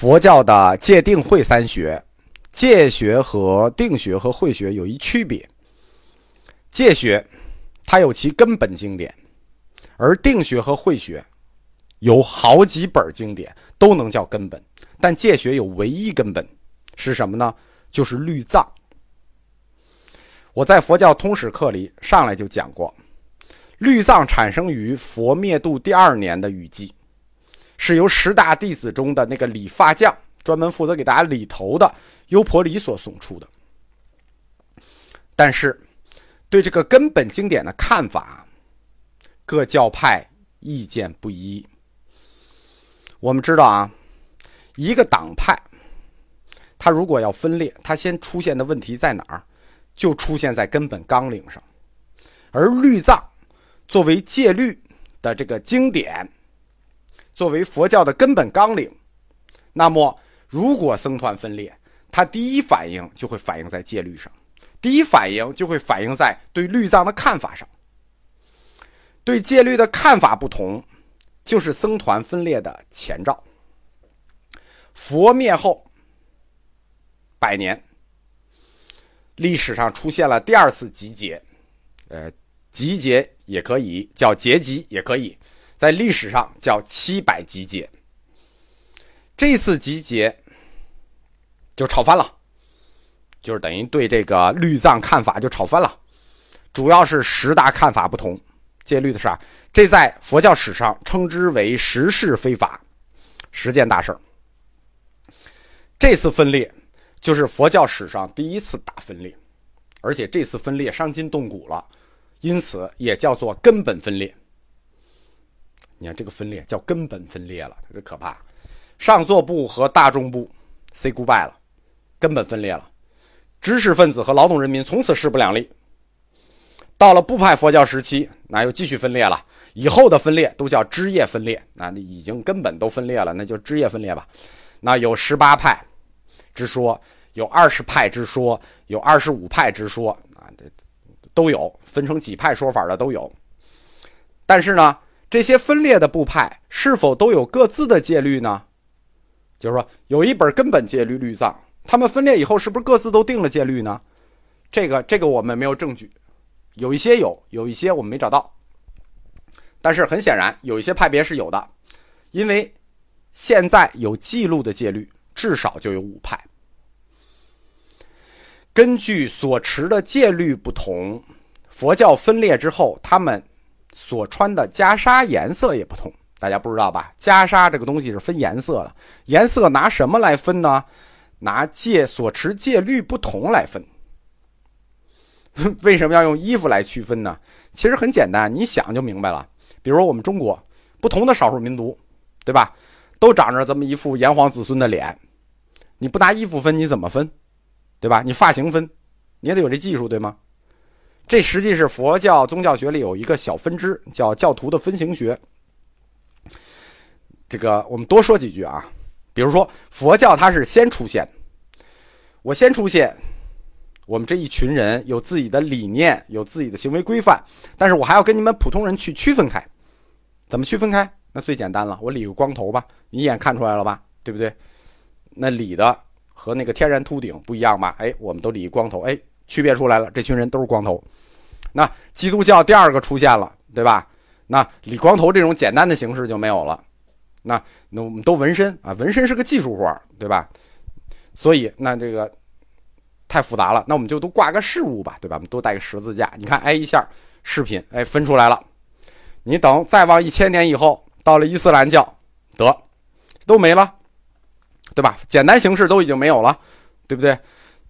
佛教的戒定慧三学，戒学和定学和慧学有一区别。戒学它有其根本经典，而定学和慧学有好几本经典都能叫根本，但戒学有唯一根本是什么呢？就是律藏。我在佛教通史课里上来就讲过，律藏产生于佛灭度第二年的雨季。是由十大弟子中的那个理发匠，专门负责给大家理头的优婆离所送出的。但是，对这个根本经典的看法，各教派意见不一。我们知道啊，一个党派，它如果要分裂，它先出现的问题在哪儿？就出现在根本纲领上。而律藏作为戒律的这个经典。作为佛教的根本纲领，那么如果僧团分裂，他第一反应就会反映在戒律上，第一反应就会反映在对律藏的看法上。对戒律的看法不同，就是僧团分裂的前兆。佛灭后百年，历史上出现了第二次集结，呃，集结也可以叫结集，也可以。在历史上叫七百集结，这次集结就吵翻了，就是等于对这个律藏看法就吵翻了，主要是十大看法不同，戒律的啥？这在佛教史上称之为十事非法，十件大事这次分裂就是佛教史上第一次大分裂，而且这次分裂伤筋动骨了，因此也叫做根本分裂。你看这个分裂叫根本分裂了，这可怕。上座部和大众部 say goodbye 了，根本分裂了。知识分子和劳动人民从此势不两立。到了部派佛教时期，那又继续分裂了。以后的分裂都叫枝叶分裂，那已经根本都分裂了，那就枝叶分裂吧。那有十八派之说，有二十派之说，有二十五派之说啊，这都有分成几派说法的都有。但是呢？这些分裂的部派是否都有各自的戒律呢？就是说，有一本根本戒律律藏，他们分裂以后是不是各自都定了戒律呢？这个，这个我们没有证据。有一些有，有一些我们没找到。但是很显然，有一些派别是有的，因为现在有记录的戒律至少就有五派。根据所持的戒律不同，佛教分裂之后，他们。所穿的袈裟颜色也不同，大家不知道吧？袈裟这个东西是分颜色的，颜色拿什么来分呢？拿戒所持戒律不同来分。为什么要用衣服来区分呢？其实很简单，你想就明白了。比如说我们中国不同的少数民族，对吧？都长着这么一副炎黄子孙的脸，你不拿衣服分，你怎么分？对吧？你发型分，你也得有这技术，对吗？这实际是佛教宗教学里有一个小分支，叫教徒的分形学。这个我们多说几句啊，比如说佛教它是先出现，我先出现，我们这一群人有自己的理念，有自己的行为规范，但是我还要跟你们普通人去区分开，怎么区分开？那最简单了，我理个光头吧，你一眼看出来了吧，对不对？那理的和那个天然秃顶不一样吧？哎，我们都理光头，哎，区别出来了，这群人都是光头。那基督教第二个出现了，对吧？那理光头这种简单的形式就没有了。那那我们都纹身啊，纹身是个技术活儿对吧？所以那这个太复杂了，那我们就都挂个饰物吧，对吧？我们都带个十字架。你看，哎，一下饰品哎分出来了。你等再往一千年以后，到了伊斯兰教，得都没了，对吧？简单形式都已经没有了，对不对？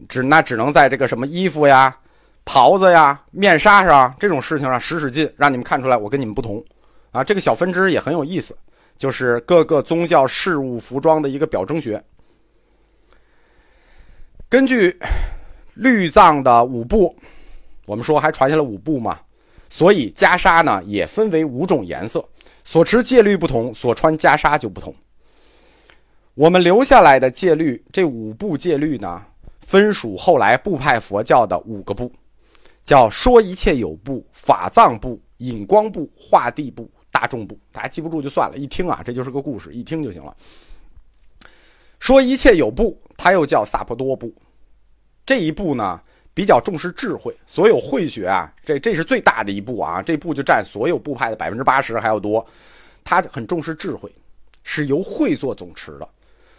只那只能在这个什么衣服呀。袍子呀、面纱上这种事情上使使劲，让你们看出来我跟你们不同，啊，这个小分支也很有意思，就是各个宗教事物服装的一个表征学。根据律藏的五部，我们说还传下了五部嘛，所以袈裟呢也分为五种颜色，所持戒律不同，所穿袈裟就不同。我们留下来的戒律，这五部戒律呢，分属后来部派佛教的五个部。叫说一切有部、法藏部、引光部、化地部、大众部，大家记不住就算了，一听啊，这就是个故事，一听就行了。说一切有部，它又叫萨婆多部。这一部呢，比较重视智慧。所有慧学啊，这这是最大的一部啊，这部就占所有部派的百分之八十还要多。他很重视智慧，是由慧做总持的，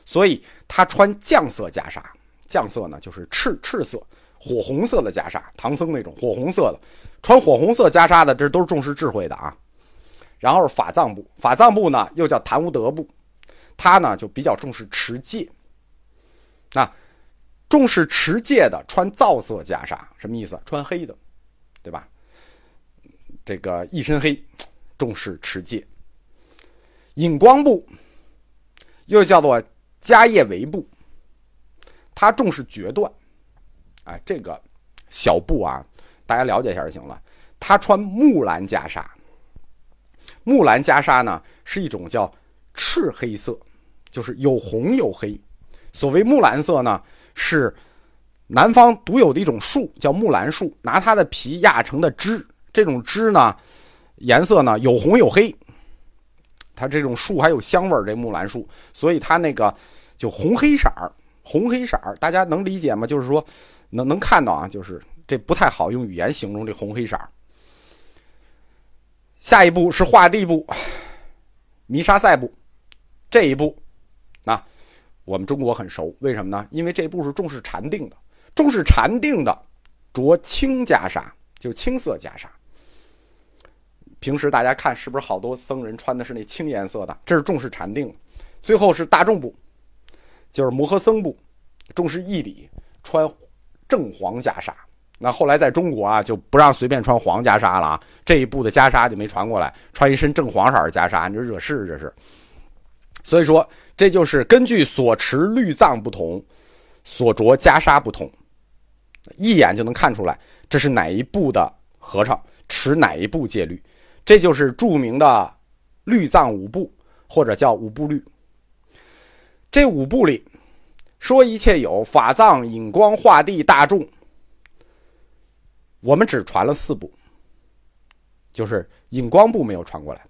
所以他穿绛色袈裟。绛色呢，就是赤赤色、火红色的袈裟，唐僧那种火红色的，穿火红色袈裟的，这都是重视智慧的啊。然后法藏部，法藏部呢又叫昙无德部，他呢就比较重视持戒。啊，重视持戒的穿皂色袈裟，什么意思？穿黑的，对吧？这个一身黑，重视持戒。引光部又叫做迦叶维部，他重视决断。哎，这个小布啊，大家了解一下就行了。他穿木兰袈裟。木兰袈裟呢，是一种叫赤黑色，就是有红有黑。所谓木兰色呢，是南方独有的一种树，叫木兰树，拿它的皮压成的枝。这种枝呢，颜色呢有红有黑。它这种树还有香味儿，这木兰树，所以它那个就红黑色儿，红黑色儿，大家能理解吗？就是说，能能看到啊，就是这不太好用语言形容这红黑色儿。下一步是画地部，弥沙塞部，这一步，啊，我们中国很熟，为什么呢？因为这一步是重视禅定的，重视禅定的，着青袈裟，就青色袈裟。平时大家看是不是好多僧人穿的是那青颜色的？这是重视禅定。最后是大众部，就是摩诃僧部，重视义理，穿正黄袈裟。那后来在中国啊，就不让随便穿黄袈裟了啊。这一部的袈裟就没传过来，穿一身正黄色的袈裟，你就惹事这是。所以说，这就是根据所持律藏不同，所着袈裟不同，一眼就能看出来这是哪一部的和尚持哪一部戒律。这就是著名的律藏五部，或者叫五部律。这五部里说一切有法藏、引光、化地、大众。我们只传了四部，就是引光部没有传过来，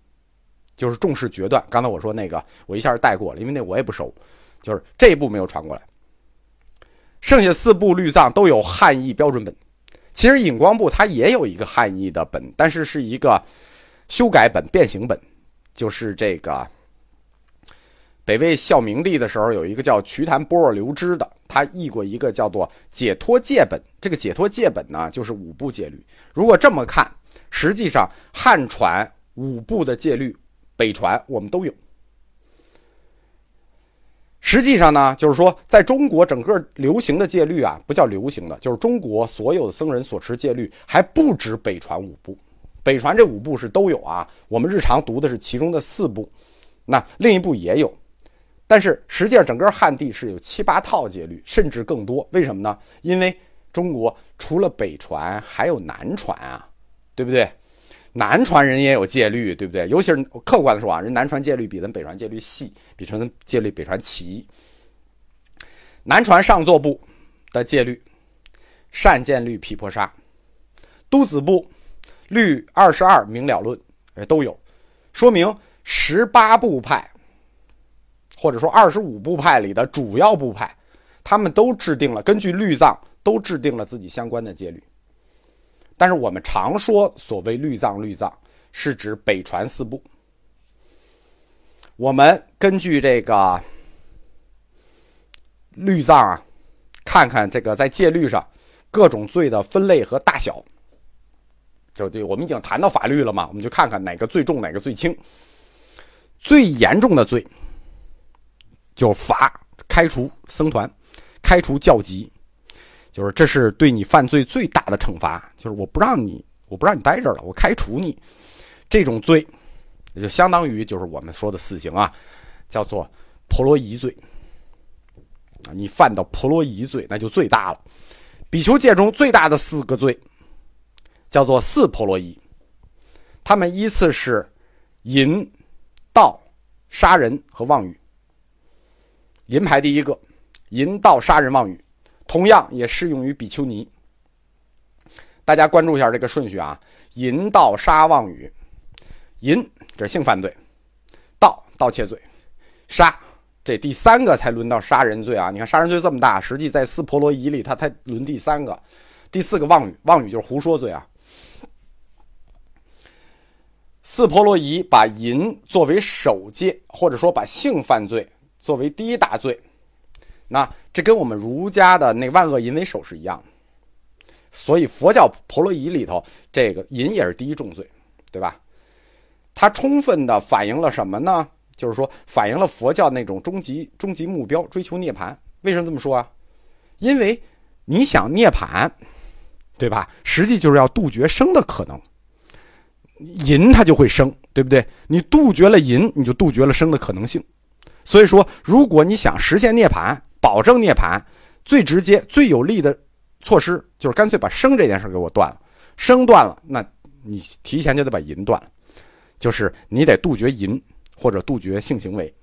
就是重视决断。刚才我说那个，我一下带过了，因为那我也不熟，就是这一部没有传过来。剩下四部律藏都有汉译标准本，其实引光部它也有一个汉译的本，但是是一个修改本、变形本，就是这个。北魏孝明帝的时候，有一个叫瞿昙波若流支的，他译过一个叫做《解脱戒本》。这个《解脱戒本》呢，就是五部戒律。如果这么看，实际上汉传五部的戒律，北传我们都有。实际上呢，就是说，在中国整个流行的戒律啊，不叫流行的，就是中国所有的僧人所持戒律，还不止北传五部。北传这五部是都有啊，我们日常读的是其中的四部，那另一部也有。但是实际上，整个汉地是有七八套戒律，甚至更多。为什么呢？因为中国除了北传，还有南传啊，对不对？南传人也有戒律，对不对？尤其是客观的说啊，人南传戒律比咱北传戒律细，比咱戒律北传齐。南传上座部的戒律，善见律毗婆沙，都子部律二十二明了论，都有，说明十八部派。或者说二十五部派里的主要部派，他们都制定了根据律藏都制定了自己相关的戒律。但是我们常说所谓律藏，律藏是指北传四部。我们根据这个律藏啊，看看这个在戒律上各种罪的分类和大小。就对，我们已经谈到法律了嘛，我们就看看哪个最重，哪个最轻。最严重的罪。就罚开除僧团，开除教籍，就是这是对你犯罪最大的惩罚。就是我不让你，我不让你待这儿了，我开除你。这种罪，也就相当于就是我们说的死刑啊，叫做婆罗夷罪啊。你犯到婆罗夷罪，那就最大了。比丘戒中最大的四个罪，叫做四婆罗夷，他们依次是淫、盗、杀人和妄语。淫排第一个，淫盗杀人妄语，同样也适用于比丘尼。大家关注一下这个顺序啊，淫盗杀妄语，淫这是性犯罪，盗盗窃罪，杀这第三个才轮到杀人罪啊！你看杀人罪这么大，实际在四婆罗夷里，它才轮第三个，第四个妄语，妄语就是胡说罪啊。四婆罗夷把淫作为首戒，或者说把性犯罪作为第一大罪，那这跟我们儒家的那万恶淫为首是一样。所以佛教婆罗夷里头，这个淫也是第一重罪，对吧？它充分的反映了什么呢？就是说，反映了佛教那种终极终极目标，追求涅槃。为什么这么说啊？因为你想涅槃，对吧？实际就是要杜绝生的可能，淫它就会生，对不对？你杜绝了淫，你就杜绝了生的可能性。所以说，如果你想实现涅槃，保证涅槃，最直接、最有力的措施就是干脆把生这件事给我断了。生断了，那你提前就得把淫断了，就是你得杜绝淫。或者杜绝性行为，